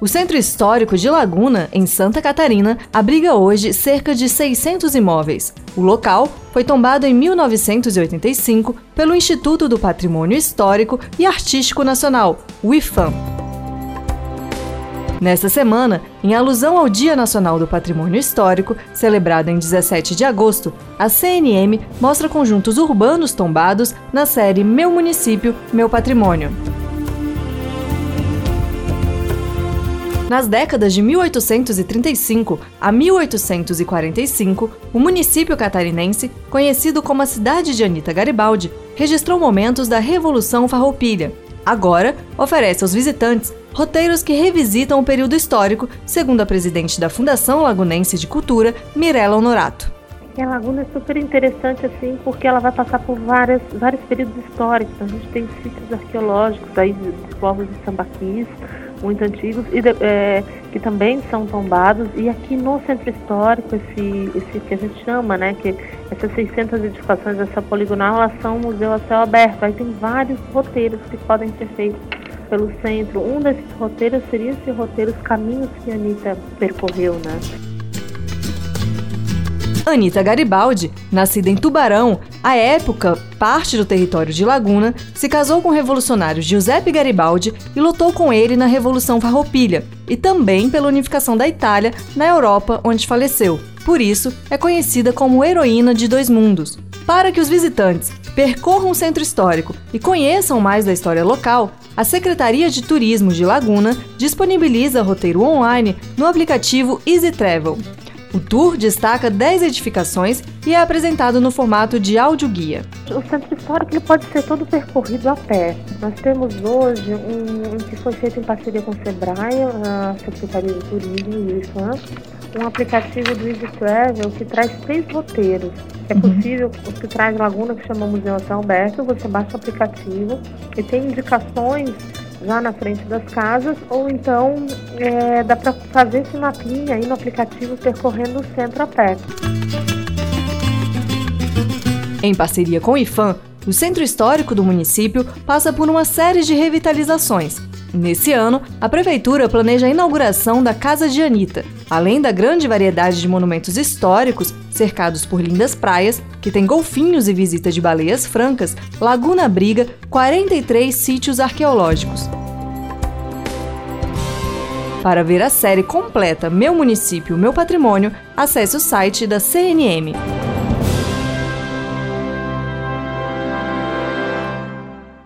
O Centro Histórico de Laguna, em Santa Catarina, abriga hoje cerca de 600 imóveis. O local foi tombado em 1985 pelo Instituto do Patrimônio Histórico e Artístico Nacional, o IFAM. Nesta semana, em alusão ao Dia Nacional do Patrimônio Histórico, celebrado em 17 de agosto, a CNM mostra conjuntos urbanos tombados na série Meu Município, Meu Patrimônio. Nas décadas de 1835 a 1845, o município catarinense, conhecido como a cidade de Anita Garibaldi, registrou momentos da Revolução Farroupilha. Agora, oferece aos visitantes roteiros que revisitam o período histórico, segundo a presidente da Fundação Lagunense de Cultura, Mirella Honorato. a Laguna é super interessante assim, porque ela vai passar por várias, vários períodos históricos. A gente tem sítios arqueológicos aí dos povos de sambaquis, muito antigos e é, que também são tombados. E aqui no centro histórico esse esse que a gente chama né que essas 600 edificações dessa poligonal elas são museu a céu aberto. Aí tem vários roteiros que podem ser feitos pelo centro. Um desses roteiros seria esse roteiro os caminhos que a Anitta percorreu né Anita Garibaldi, nascida em Tubarão, à época parte do território de Laguna, se casou com o revolucionário Giuseppe Garibaldi e lutou com ele na Revolução Farroupilha e também pela unificação da Itália na Europa, onde faleceu. Por isso, é conhecida como heroína de dois mundos. Para que os visitantes percorram o centro histórico e conheçam mais da história local, a Secretaria de Turismo de Laguna disponibiliza roteiro online no aplicativo Easy Travel. O tour destaca 10 edificações e é apresentado no formato de audioguia. O centro histórico ele pode ser todo percorrido a pé. Nós temos hoje um, um que foi feito em parceria com o Sebrae, a Secretaria de Turismo e o IFAM, um aplicativo do Easy Travel que traz três roteiros. É uhum. possível, que traz Laguna, que chama Museu Hotel Alberto, você baixa o aplicativo e tem indicações já na frente das casas, ou então é, dá para fazer esse mapinha aí no aplicativo percorrendo o centro a pé. Em parceria com o IFAM, o centro histórico do município passa por uma série de revitalizações. Nesse ano, a prefeitura planeja a inauguração da Casa de Anitta, além da grande variedade de monumentos históricos cercados por lindas praias, que tem golfinhos e visita de baleias francas, Laguna abriga 43 sítios arqueológicos. Para ver a série completa Meu Município, Meu Patrimônio, acesse o site da CNM.